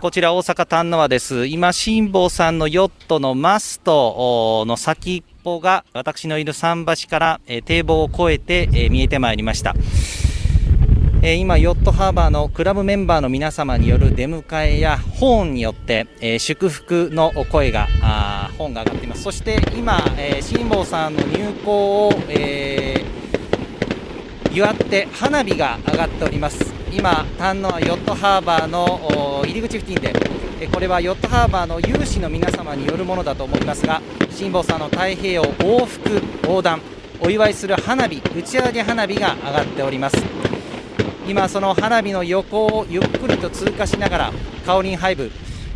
こちら大阪丹野和です。今、辛坊さんのヨットのマストの先っぽが私のいる桟橋から、えー堤防を越えて、えー見えてまいりました。えー今、ヨットハーバーのクラブメンバーの皆様による出迎えやホーンによって、えー祝福の声が、あーホーンが上がっています。そして今、えー辛坊さんの入港を、えー祝って花火が上がっております今丹野ヨットハーバーの入り口付近で。えこれはヨットハーバーの有志の皆様によるものだと思いますが辛坊さんの太平洋往復横断お祝いする花火打ち上げ花火が上がっております。今その花火の横をゆっくりと通過しながらカオリンハイブ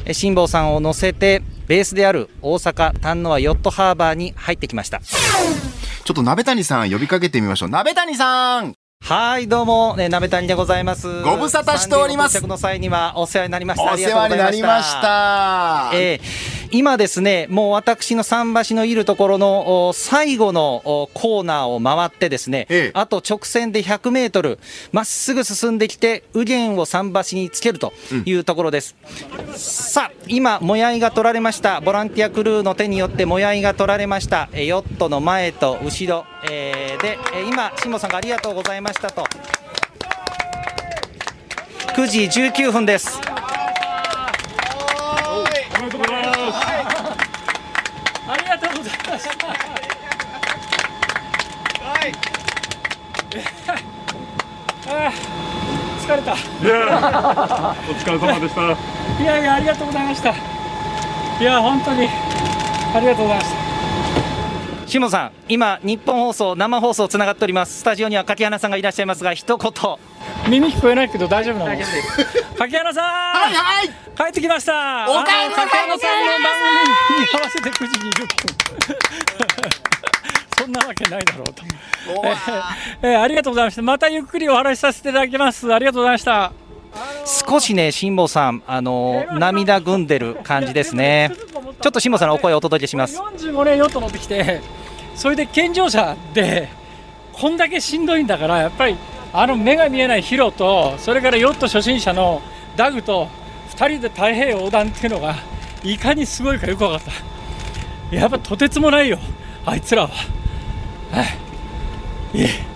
え辛坊さんを乗せてベースである大阪丹野ヨットハーバーに入ってきました。ちょっと鍋谷さん呼びかけてみましょう。鍋谷さん。はい、どうも、ね、鍋谷でございます。ご無沙汰しておりますの際にはお世話になりました。お世話になりまし。た。えー今ですね、もう私の桟橋のいるところのお最後のおコーナーを回ってですね、ええあと直線で100メートル、まっすぐ進んできて、右舷を桟橋につけるというところです。さあ、今、もやいが取られました。ボランティアクルーの手によってもやいが取られました。えーヨットの前と後ろ、えーで、えー今、辛坊さんがありがとうございましたと。9時19分です。ありがとうございました。ああ疲れた。いやお疲れ様でした。いやいやありがとうございました。いや本当にありがとうございました。下野さん、今、日本放送、生放送つながっております。スタジオには柿花さんがいらっしゃいますが、一言。耳聞こえないけど大丈夫なの？柿原さん。はいはい帰ってきました。お帰りなさいあの柿原さんの番組に合わせて9時20分。そんなわけないだろうと。えーありがとうございました。またゆっくりお話しさせていただきます。ありがとうございました。少しね、辛坊さん、あの涙ぐんでる感じですね。ちょっと辛坊さんのお声をお届けします。45年ヨット乗ってきてそれで健常者でこんだけしんどいんだからやっぱりあの目が見えないヒロとそれからヨット初心者のダグと2人で太平洋横断っていうのがいかにすごいかよく分かった。やっぱとてつもないよあいつらは。はい。いえ。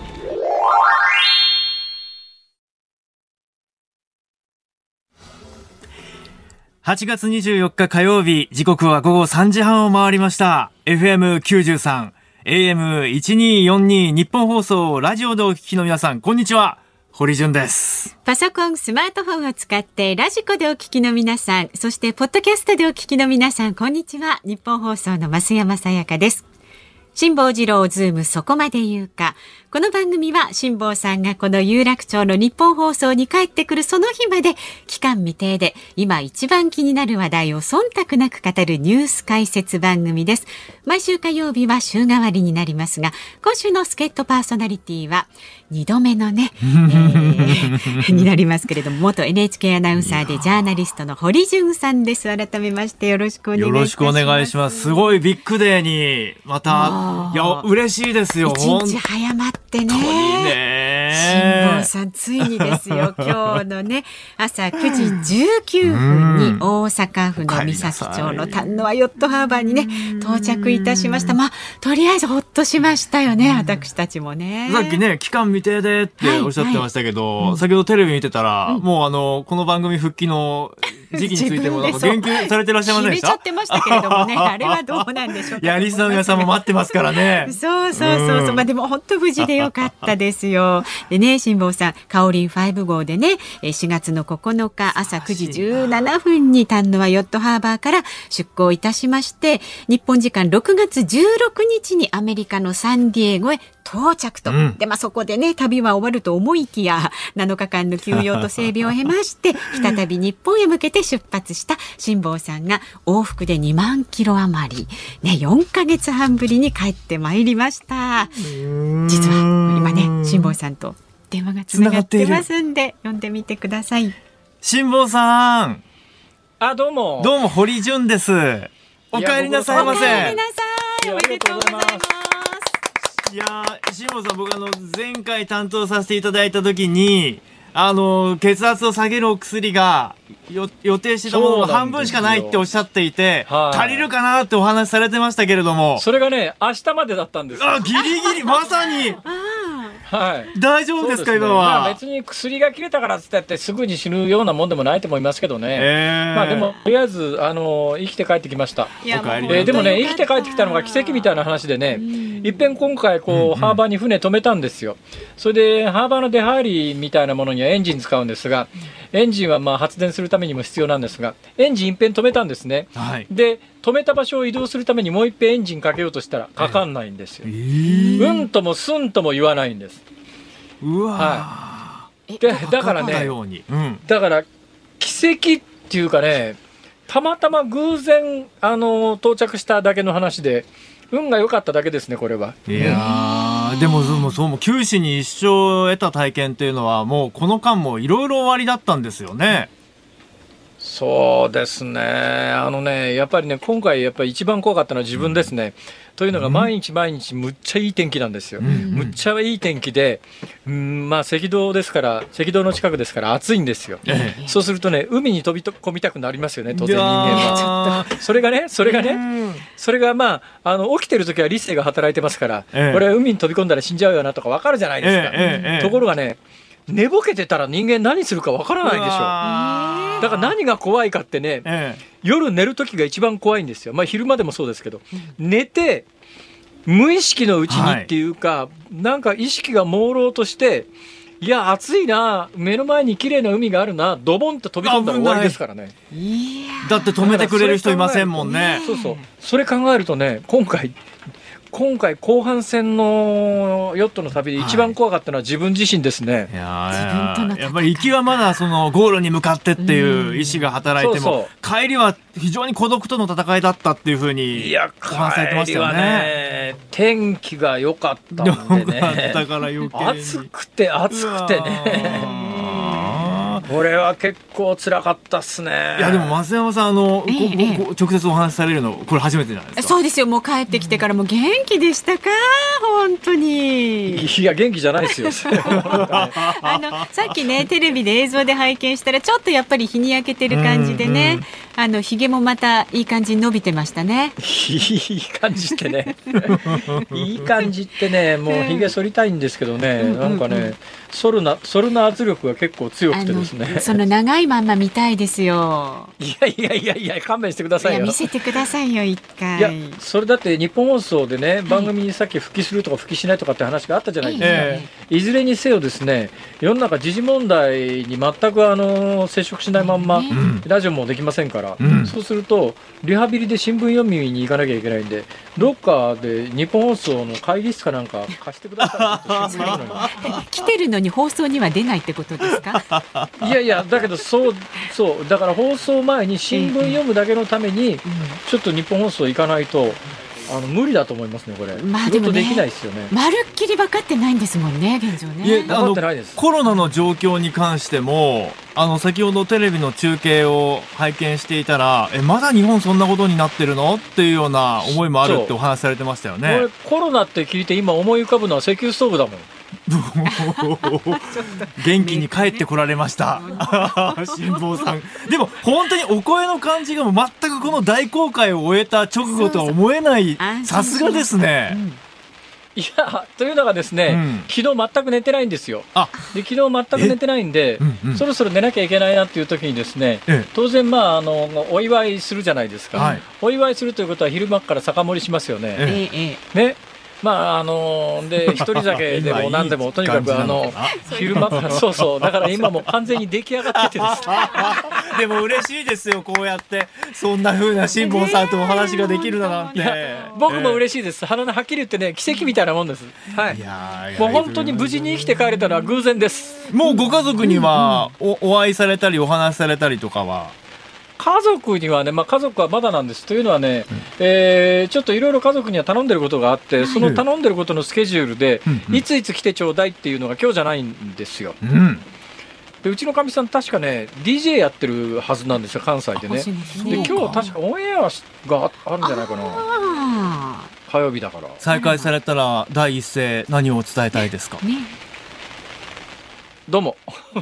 8月24日火曜日、時刻は午後3時半を回りました。FM93、AM1242 日本放送、ラジオでお聞きの皆さん、こんにちは。堀潤です。パソコン、スマートフォンを使ってラジコでお聞きの皆さん、そしてポッドキャストでお聞きの皆さん、こんにちは。日本放送の増山さやかです。辛坊治郎ズームそこまで言うか。この番組は辛坊さんがこの有楽町のニッポン放送に帰ってくるその日まで期間未定で今一番気になる話題を忖度なく語るニュース解説番組です。毎週火曜日は週替わりになりますが、今週の助っ人パーソナリティは2度目のね、えー になりますけれども、元 NHK アナウンサーでジャーナリストの堀潤さんです。改めましてよろしくお願いします。ろしくお願いします。すごいビッグデーに、また、いや、嬉しいですよ。一日早まってね。本当に辛坊ね。さん、ついにですよ、今日のね、朝9時19分に大阪府の三崎町の丹野ヨットハーバーにね、到着いたしました。まあ、とりあえずほっとしましたよね、私たちもね。さっきね、期間未定でっておっしゃってましたけど、先ほどテレビ見てたら、もうあの、この番組復帰の時期についても言及されてらっしゃいませんでしちゃったてましたけれどもね、あれはどうなんでしょうか？いや、リスナーの皆さんも待ってますからね。そうそうそうそう、うんまあでも本当無事でよかったですよ。でね、辛坊さん、カオリン5号でね、えー4月の9日朝9時17分に丹野はヨットハーバーから出港いたしまして、日本時間6月16日にアメリカのサンディエゴへ到着と。うんで、まあそこでね、旅は終わると思いきや、7日間の休養と整備を経まして、再び日本へ向けて出発した辛坊さんが往復で2万キロ余り、ね、4ヶ月半ぶりに帰ってまいりました。実は今ね、辛坊さんと電話がつながってますんで、呼んでみてください。辛坊さん、あどうもどうも堀潤です。お帰りなさいませ。お帰りなさい。おめでとうございます。いやー、辛坊さん、僕あの、前回担当させていただいたときに、あの、血圧を下げるお薬が、よ予定してたもののそうなんですよ。半分しかないっておっしゃっていて、はい。足りるかなってお話しされてましたけれども、それがね、明日までだったんですよ。あ、ギリギリ、まさに、はい。大丈夫ですか、そうね今は？まあ別に薬が切れたからっつってやってすぐに死ぬようなもんでもないと思いますけどね。えーまあでも、とりあえず、あの、生きて帰ってきました。えーでもね、生きて帰ってきたのが奇跡みたいな話でね、いっぺん今回、こう、ハーバーに船止めたんですよ。それで、ハーバーの出入りみたいなものにはエンジン使うんですが、エンジンはまあ発電するためにも必要なんですが、エンジンいっぺん止めたんですね。はい。で、止めた場所を移動するためにもういっぺんエンジンかけようとしたら、かかんないんですよ。うんともすんとも言わないんです。うわはえで、だからね、ように。うん。だから奇跡っていうかねたまたま偶然あの到着しただけの話で運が良かっただけですねこれは。いやー、でも、そのそう、もう九死に一生を得た体験っていうのは、もうこの間もいろいろ終わりだったんですよね。そうですね。あのねやっぱりね今回やっぱり一番怖かったのは自分ですね、というのが毎日毎日むっちゃいい天気なんですよ、むっちゃいい天気で、うん、まあ赤道ですから赤道の近くですから暑いんですよ、えそうするとね海に飛び込みたくなりますよね当然人間は。は。それがね、それがね、うん。それがまあ、あの起きてる時は理性が働いてますから、ええ。これは海に飛び込んだら死んじゃうよなとか分かるじゃないですか。ええええ。ええところがね、寝ぼけてたら人間何するか分からないでしょ。ょだから何が怖いかってね、ええ夜寝る時が一番怖いんですよ。まあ昼間でもそうですけど、寝て、無意識のうちにっていうか、なんか意識が朦朧として、いや、暑いな、目の前に綺麗な海があるな、ドボンと飛び込んだら終わりですからね。だって止めてくれる人いませんもんね。そうそう。それ考えるとね、今回、今回後半戦のヨットの旅で一番怖かったのは自分自身ですね。いやっぱり行きはまだそのゴールに向かってっていう意志が働いても、そう帰りは非常に孤独との戦いだったっていうふうにいや、お話しされてましたよ帰りはね。ね、天気が良かったよんでね。暑くて暑くてね。これは結構辛かったっすね。ーいやでも増山さんあの、ええごごご直接お話しされるのこれ初めてじゃないですか？そうですよもう帰ってきてからもう元気でしたか？本当にいや、元気じゃないですよ。あのさっきねテレビで映像で拝見したらちょっとやっぱり日に焼けてる感じでね、うんうんあのひげもまたいい感じに伸びてましたね。いい感じってね。いい感じってね、もうひげ剃りたいんですけどね、なんかね、剃るな、剃るな圧力が結構強くてですね。その長いまんま見たいですよ。いやいやいやいや、勘弁してくだいさいよ。や見せてくださいよ一回。いや、それだって日本放送でね、番組にさっき復帰するとか復帰しないとかって話があったじゃないですか。えいずれにせよですね、世の中時事問題に全くあの接触しないまんま、ねラジオもできませんから、うん。そうすると、リハビリで新聞読みに行かなきゃいけないんで、どっかで日本放送の会議室かなんか貸してください 来てるのに放送には出ないってことですか？いやいや、だけどそう、そう、だから放送前に新聞読むだけのために、ちょっと日本放送行かないと、あの無理だと思いますね、これ。まあでもねできないですよね。まるっきり分かってないんですもんね現状ね分かってないです。コロナの状況に関しても、あの、先ほどテレビの中継を拝見していたら、え、まだ日本そんなことになってるの？っていうような思いもあるってお話しされてましたよこねれ。コロナって聞いて今思い浮かぶのは石油ストーブだもん。元気に帰ってこられました。辛坊さん。でも、本当にお声の感じがもう全くこの大公開を終えた直後とは思えない。さすがですね。いや、というのがですね、うん。昨日全く寝てないんですよ。あ、で昨日全く寝てないんで、うんうん。そろそろ寝なきゃいけないなっていう時にですね、ええ。当然まああのお祝いするじゃないですか、はい。お祝いするということは昼間から酒盛りしますよね。ね？まああので 一人酒でも何でもとにかくあの 昼間からそうそう。だから今もう完全に出来上がっててですね。でも嬉しいですよ、こうやって。そんな風な辛坊さんとお話ができるだなんて。僕もし嬉しいです。鼻のはっきり言ってね奇跡みたいなもんです。はい。いやーもう本当に無事に生きて帰れたのは偶然です。もうご家族にはおお会いされたりお話しされたりとかは？家族にはね、まあ、家族はまだなんです。というのはね、えーちょっといろいろ家族には頼んでることがあって、その頼んでることのスケジュールで、うんうん。いついつ来てちょうだいっていうのが今日じゃないんですよ。うん。でうちのかみさん、確かね、DJ やってるはずなんですよ、関西でね。で今日確かオンエアがあるんじゃないかな、あ火曜日だから。再開されたら第一声何を伝えたいですか？あねどうも。い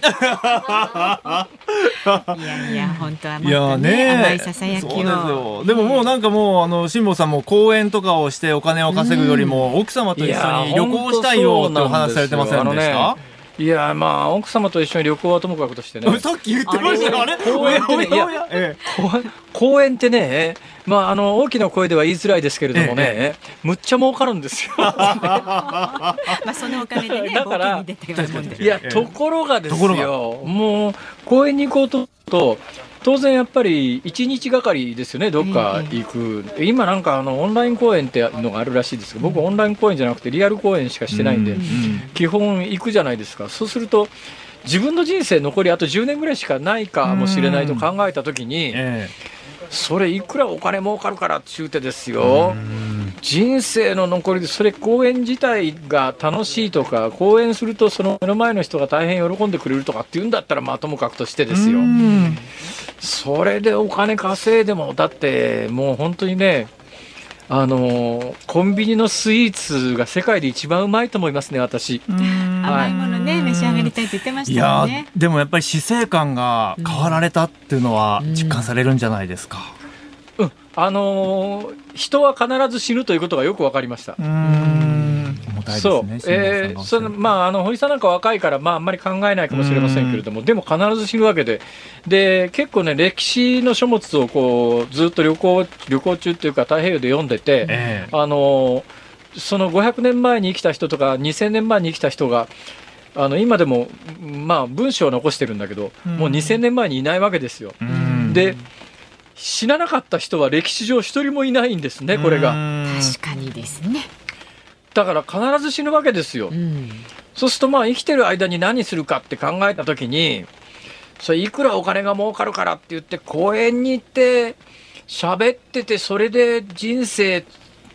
やいや、本当はまいやたね、ね甘いささやきを。よ。でももうなんかもう、あの、辛坊さんも講演とかをしてお金を稼ぐよりも、奥様と一緒に旅行したいよってお話されてませんでした？いやまあ奥様と一緒に旅行はともかくとしてね。さっき言ってましたよ、あれ？公園ってね公園ってね、まあ、あの大きな声では言いづらいですけれどもね、むっちゃ儲かるんですよ。まあ、そのお金でね、だから。いや、ええところがですよ、もう公園に行こうとと、当然やっぱり1日がかりですよね、どっか行く、今なんかあのオンライン公演ってのがあるらしいですけど、僕、オンライン公演じゃなくて、リアル公演しかしてないんで、うん基本行くじゃないですか、そうすると、自分の人生残りあと10年ぐらいしかないかもしれないと考えたときに、えそれいくらお金儲かるからって言うてですよ、人生の残りで、それ公演自体が楽しいとか、公演するとその目の前の人が大変喜んでくれるとかっていうんだったら、まあともかくとしてですよう、んそれでお金稼いでも、だってもう本当にね、あのコンビニのスイーツが世界で一番うまいと思いますね、私。甘いものね、召し上がりたいって言ってましたいやーもんね。でもやっぱり死生観が変わられたっていうのは実感されるんじゃないですか。うんあのー人は必ず死ぬということがよく分かりました。うん。重たいですそう。ね。、えーそのまあ、あの堀さんなんか若いから、まあ、あんまり考えないかもしれませんけれども、でも必ず死ぬわけで、で結構ね、歴史の書物をこうずっと旅行旅行中っていうか、太平洋で読んでて、ええ。あのその500年前に生きた人とか、2000年前に生きた人が、あの今でも、まあ、文章を残してるんだけど、うん。もう2000年前にいないわけですよ。うん。で死ななかった人は歴史上一人もいないんですね、これが。うん確かにですね。だから必ず死ぬわけですよう。ん。そうするとまあ生きてる間に何するかって考えたときに、それいくらお金が儲かるからって言って公園に行って喋っててそれで人生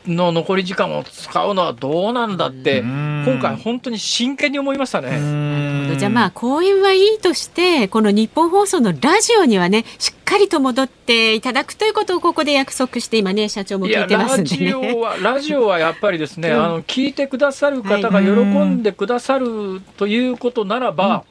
の残り時間を使うのはどうなんだってうん今回本当に真剣に思いましたうね。ん。じゃあまあ公演はいいとしてこの日本放送のラジオにはねしっかりと戻っていただくということをここで約束して今ね社長も聞いてますラジんでね。オはラジオはやっぱりですね、うん。あの聞いてくださる方が喜んでくださるということならば、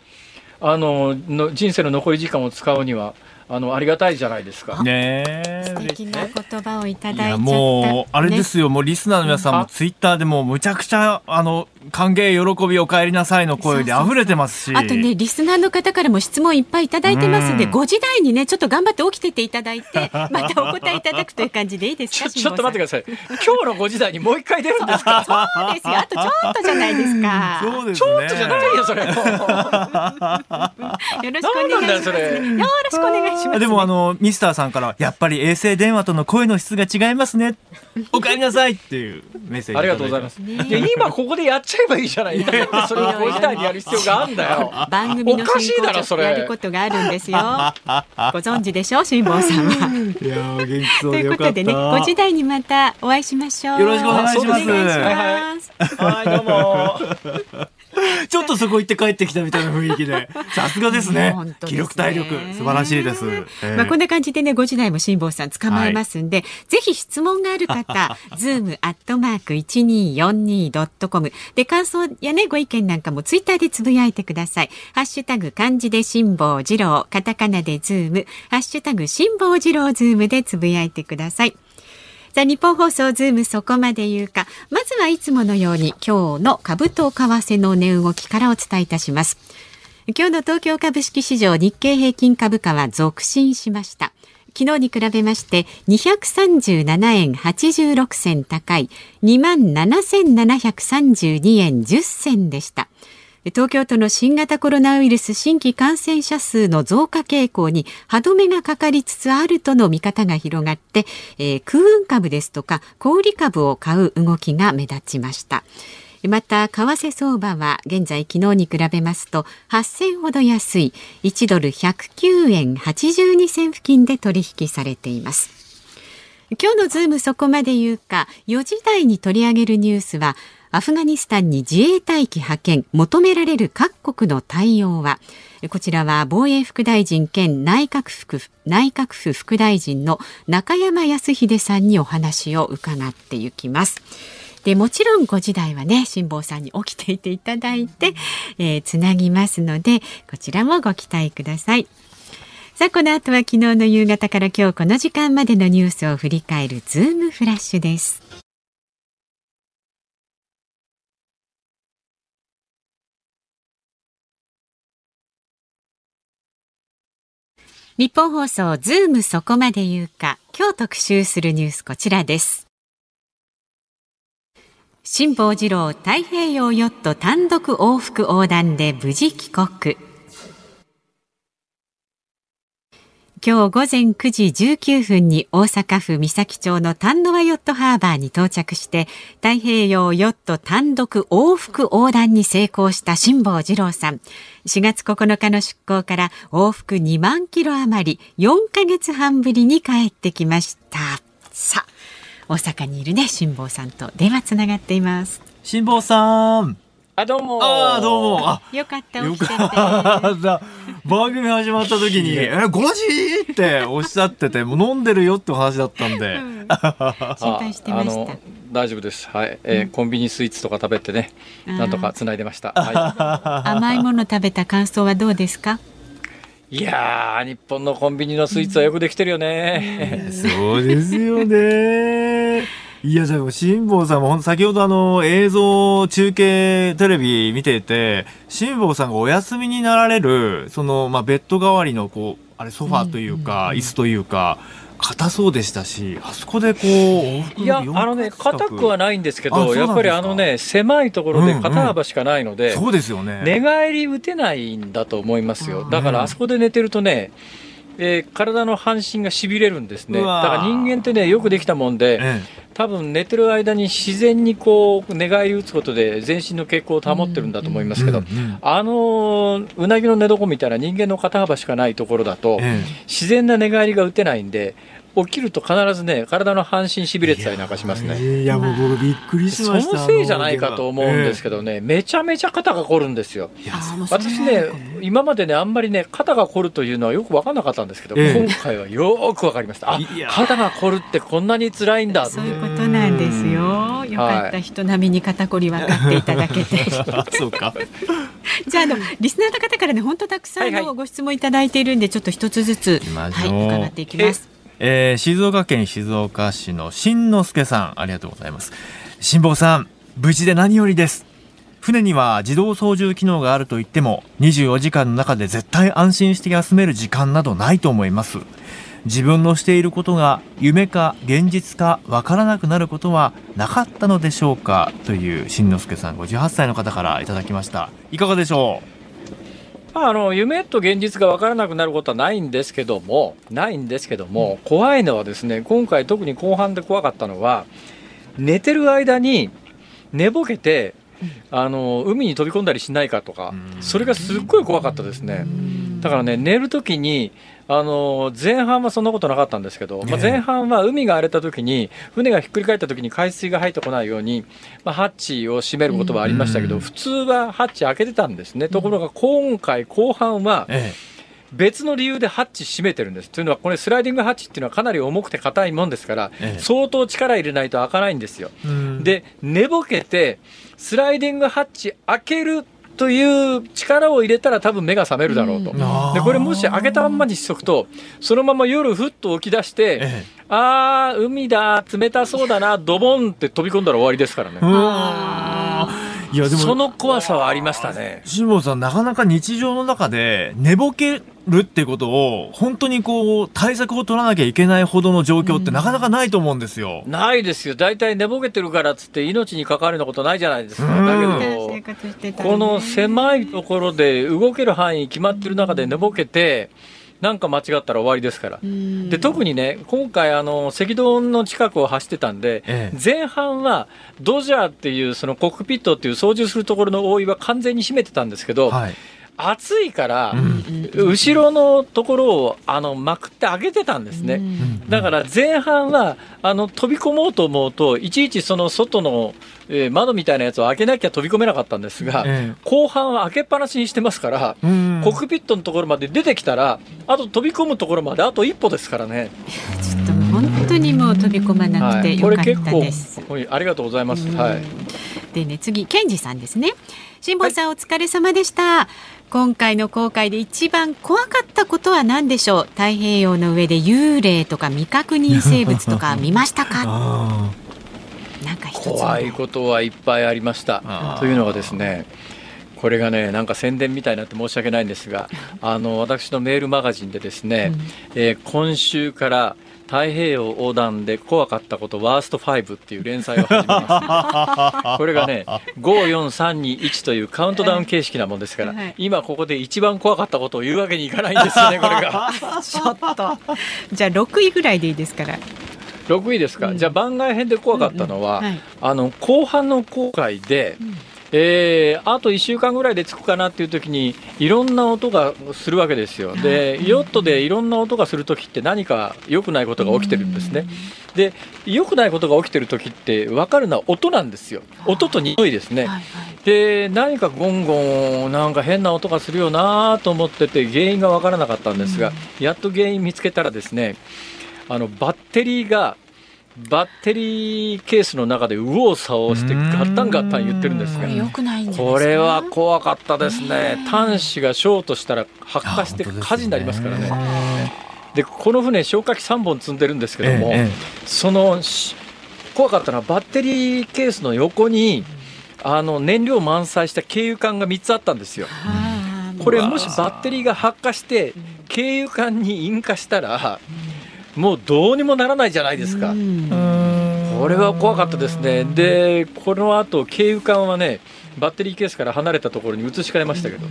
あのの人生の残り時間を使うにはあのありがたいじゃないですか。ねえ。素敵な言葉をいただいちゃった。もうあれでねすよ、もうリスナーの皆さんうん。もツイッターでもむちゃくちゃあの歓迎喜びお帰りなさいの声で溢れてますしあとね、リスナーの方からも質問いっぱいいただいてますんで、うん5時台にね、ちょっと頑張って起きてていただいて、またお答えいただくという感じでいいですかちょちょっと待ってください。今日の5時台にもう一回出るんですか？そうですよ。あとちょっとじゃないですか。そうですねちょっとじゃない よ、それ。よろしくお願いします、ね。よろしくお願いします、ね。でもあのミスターさんからやっぱり衛星電話との声の質が違いますねお帰りなさいっていうメッセージありがとうございます今ここでやっちゃえばいいじゃない。なんでそれを5時台にやる必要があるんだよ。番組のおかしい進行上だろそれやることがあるんですよ。ご存知でしょう、辛坊さんは。いやー元気そうといでよかったうことでね、5時台にまたお会いしましょう。よろしくお願いしますお願いします。はい、どうも。ちょっとそこ行って帰ってきたみたいな雰囲気で。さすがですね。本当ですね。気力体力素晴らしいです、ええ。まあ、こんな感じでね、5時台も辛坊さん捕まえますんで、ぜひ質問がある方、ズームアットマーク 1242.com で、感想やね、ご意見なんかもツイッターでつぶやいてください。ハッシュタグ漢字で辛坊治郎、カタカナでズーム、ハッシュタグ辛坊治郎ズームでつぶやいてください。さあ、ニッポン放送ズームそこまで言うか。まずはいつものように今日の株と為替の値動きからお伝えいたします。今日の東京株式市場日経平均株価は続伸しました。昨日に比べまして237円86銭高い27,732円10銭でした。東京都の新型コロナウイルス新規感染者数の増加傾向に歯止めがかかりつつあるとの見方が広がって、えー空運株ですとか小売株を買う動きが目立ちました。また為替相場は現在昨日に比べますと8銭ほど安い1ドル109円82銭付近で取引されています。今日のズームそこまで言うか4時台に取り上げるニュースはアフガニスタンに自衛隊機派遣求められる各国の対応はこちらは防衛副大臣兼内閣府内閣府副大臣の中山康秀さんにお話を伺っていきます。でもちろん5時台はね辛坊さんに起きていていただいて、えー、つなぎますのでこちらもご期待ください。さあこの後は昨日の夕方から今日この時間までのニュースを振り返るズームフラッシュです。ニッポン放送ズームそこまで言うか。今日特集するニュースこちらです。辛坊治郎太平洋ヨット単独往復横断で無事帰国。今日午前9時19分に大阪府三崎町の丹野和ヨットハーバーに到着して太平洋ヨット単独往復横断に成功した辛坊治郎さん。4月9日の出港から往復2万キロ余り4ヶ月半ぶりに帰ってきました。さあ大阪にいるね辛坊さんと電話つながっています。辛坊さん。あ、どうもああ、どうも。あ、よかった、よかった。番組始まった時に、え、5時っておっしゃってて、もう飲んでるよってお話だったんで。うん、心配してました。大丈夫です。はい、えー、うん、コンビニスイーツとか食べてね、なんとか繋いでました。はい、甘いもの食べた感想はどうですか？いや日本のコンビニのスイーツはよくできてるよね。そうですよね。いや、じゃあ、辛坊さんも、先ほどあの、映像、中継、テレビ見ていて、辛坊さんがお休みになられる、その、まあ、ベッド代わりの、こう、あれ、ソファーというか、椅子というか、硬そうでしたし、あそこでこう、いや、あのね、硬くはないんですけど、やっぱりあのね、狭いところで肩幅しかないので、うんうん、そうですよね。寝返り打てないんだと思いますよ。だからあそこで寝てるとね、えー、体の半身がしびれるんですね。だから人間ってね、よくできたもんで、ええ多分寝てる間に自然にこう寝返り打つことで全身の血行を保ってるんだと思いますけど、あのうなぎの寝床みたいな人間の肩幅しかないところだと、自然な寝返りが打てないんで起きると必ずね、体の半身しびれてたりなんかしますね。いや、もう僕びっくりしました。そのせいじゃないかと思うんですけどね、めちゃめちゃ肩が凝るんですよ。私ね、今までね、あんまりね、肩が凝るというのはよく分からなかったんですけど、今回はよく分かりました。あ、肩が凝るってこんなに辛いんだそういうことなんですよ。よかった、人並みに肩こり分かっていただけて。そうか。じゃあ、あの、リスナーの方からね、本当たくさんのご質問いただいているんで、ちょっと一つずつ、はい、伺っていきます。えー、静岡県静岡市の新之助さんありがとうございます。辛坊さん無事で何よりです。船には自動操縦機能があると言っても24時間の中で絶対安心して休める時間などないと思います。自分のしていることが夢か現実かわからなくなることはなかったのでしょうか？という新之助さん58歳の方からいただきました。いかがでしょう？あの夢と現実が分からなくなることはないんですけども、ないんですけども、怖いのはですね、今回、特に後半で怖かったのは、寝てる間に寝ぼけて、あの海に飛び込んだりしないかとか、それがすっごい怖かったですね。だからね、寝るときにあの前半はそんなことなかったんですけど、まあ、前半は海が荒れた時に船がひっくり返った時に海水が入ってこないように、まあ、ハッチを閉めることはありましたけど、普通はハッチ開けてたんですね、ところが今回後半は、別の理由でハッチ閉めてるんです。というのは、これ、スライディングハッチっていうのはかなり重くて硬いもんですから、相当力入れないと開かないんですよ。で、寝ぼけて、スライディングハッチ開けるという力を入れたら多分目が覚めるだろうと、うん、でこれもし開けたままにしとくとそのまま夜ふっと起き出して、ええ、ああ海だ冷たそうだなドボンって飛び込んだら終わりですからね。いやでもその怖さはありましたね。辛坊さん、なかなか日常の中で寝ぼけるってことを、本当にこう、対策を取らなきゃいけないほどの状況ってなかなかないと思うんですよ。うん、ないですよ。大体寝ぼけてるからっつって命に関わるようなことないじゃないですか。だけど、この狭いところで動ける範囲決まってる中で寝ぼけて、なんか間違ったら終わりですから。で特にね、今回、あの赤道の近くを走ってたんで、ええ、前半はドジャーっていうそのコックピットっていう操縦するところの覆いは完全に閉めてたんですけど、はい暑いから、後ろのところをあのまくって開けてたんですね、だから前半はあの飛び込もうと思うと、いちいちその外の、えー、窓みたいなやつを開けなきゃ飛び込めなかったんですが、えー、後半は開けっぱなしにしてますから、コックピットのところまで出てきたら、あと飛び込むところまであと一歩ですからね。ちょっと本本当にもう飛び込まなくてよかったです。これ結構ありがとうございます。はい。でね次ケンジさんですね。辛坊さん、お疲れ様でした。今回の航海で一番怖かったことは何でしょう？太平洋の上で幽霊とか未確認生物とか 見ましたか？あなんか一つも怖いことはいっぱいありました。というのがですね。これがねなんか宣伝みたいになって申し訳ないんですがあの私のメールマガジンでですね、えー今週から太平洋横断で怖かったことワースト5っていう連載を始めます。これがね54321というカウントダウン形式なもんですから、はい。今ここで一番怖かったことを言うわけにいかないんですよね これが。ちょっと。じゃあ六位ぐらいでいいですから。6位ですか、うん。じゃあ番外編で怖かったのは、うんうん。はい。あの後半の航海で、えーあと1週間ぐらいで着くかなっていう時にいろんな音がするわけですよ。でヨットでいろんな音がする時って何か良くないことが起きてるんですね。で良くないことが起きてる時って分かるのは音なんですよ。音と匂いですね、はいはい。で何かゴンゴンなんか変な音がするよなと思ってて原因が分からなかったんですが、やっと原因見つけたらですねあのバッテリーがバッテリーケースの中で右往左往してガッタンガッタン言ってるんですがこれは怖かったですね。端子がショートしたら発火して火事になりますからね。でこの船消火器3本積んでるんですけども、ええそのし怖かったのはバッテリーケースの横にあの燃料満載した軽油管が3つあったんですよ。これもしバッテリーが発火して軽油管に引火したらもうどうにもならないじゃないですか。うん。これは怖かったですね。でこの後軽油管はねバッテリーケースから離れたところに移し替えましたけど。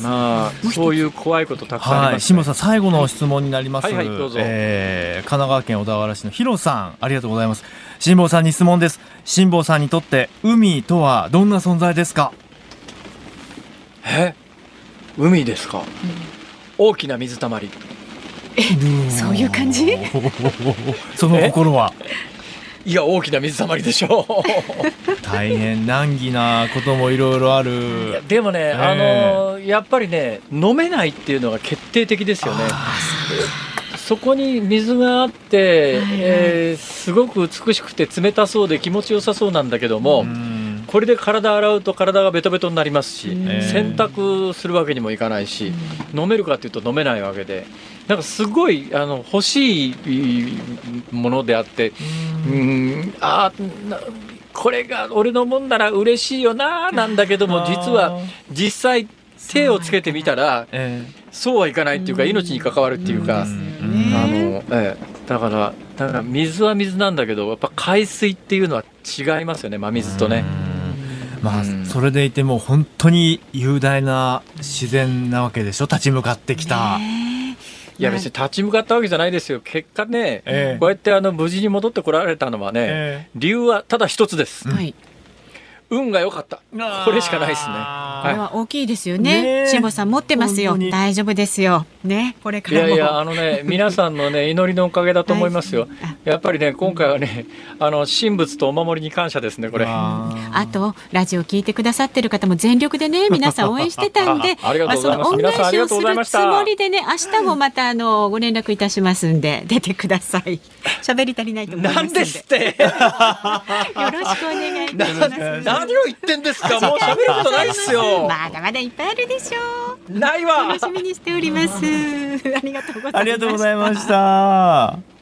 まあそういう怖いことたくさんあはい、ります、辛坊さん、最後の質問になります。はいはいどうぞ。えー神奈川県小田原市のヒロさん、ありがとうございます。辛坊さんに質問です。辛坊さんにとって、海とはどんな存在ですか？え？海ですか、大きな水たまりそういう感じ？その心は？いや大きな水たまりでしょう。大変難儀なこともいろいろある。でもね、えあのやっぱりね飲めないっていうのが決定的ですよね。そこに水があって、えーすごく美しくて冷たそうで気持ちよさそうなんだけども、うんこれで体洗うと体がベトベトになりますし、うん。洗濯するわけにもいかないし、飲めるかっていうと飲めないわけでなんかすごいあの欲しいものであってうん。あこれが俺のもんなら嬉しいよななんだけども実は実際手をつけてみたらえそうはいかないっていうか命に関わるっていうか、うん。あのええ、だからだから水は水なんだけどやっぱ海水っていうのは違いますよね真水とね。まあ、うん。それでいても本当に雄大な自然なわけでしょ？立ち向かってきた。ねいや別に立ち向かったわけじゃないですよ。結果ね、ええ。こうやってあの無事に戻ってこられたのはね、え理由はただ一つです、はい。運が良かった。これしかないですね。これは大きいですよね。辛坊さん持ってますよ。大丈夫ですよ。ね、これからも。いやいやあのね 皆さんのね祈りのおかげだと思いますよ、やっぱりね今回はねあの神仏とお守りに感謝ですねこれ。あとラジオ聞いてくださってる方も全力でね 皆さん応援してたんで。あありがとうございます。あその恩皆さんありがとう返しをするございました。つもりでね明日もまたあのご連絡いたしますんで 出てください。喋り足りないと思いますんで。なんですって。よろしくお願いいたします何を言ってんです か？もう喋ることないっすよ。まだまだいっぱいあるでしょう。ないわ。楽しみにしております。ありがとうございましたありがとうございました。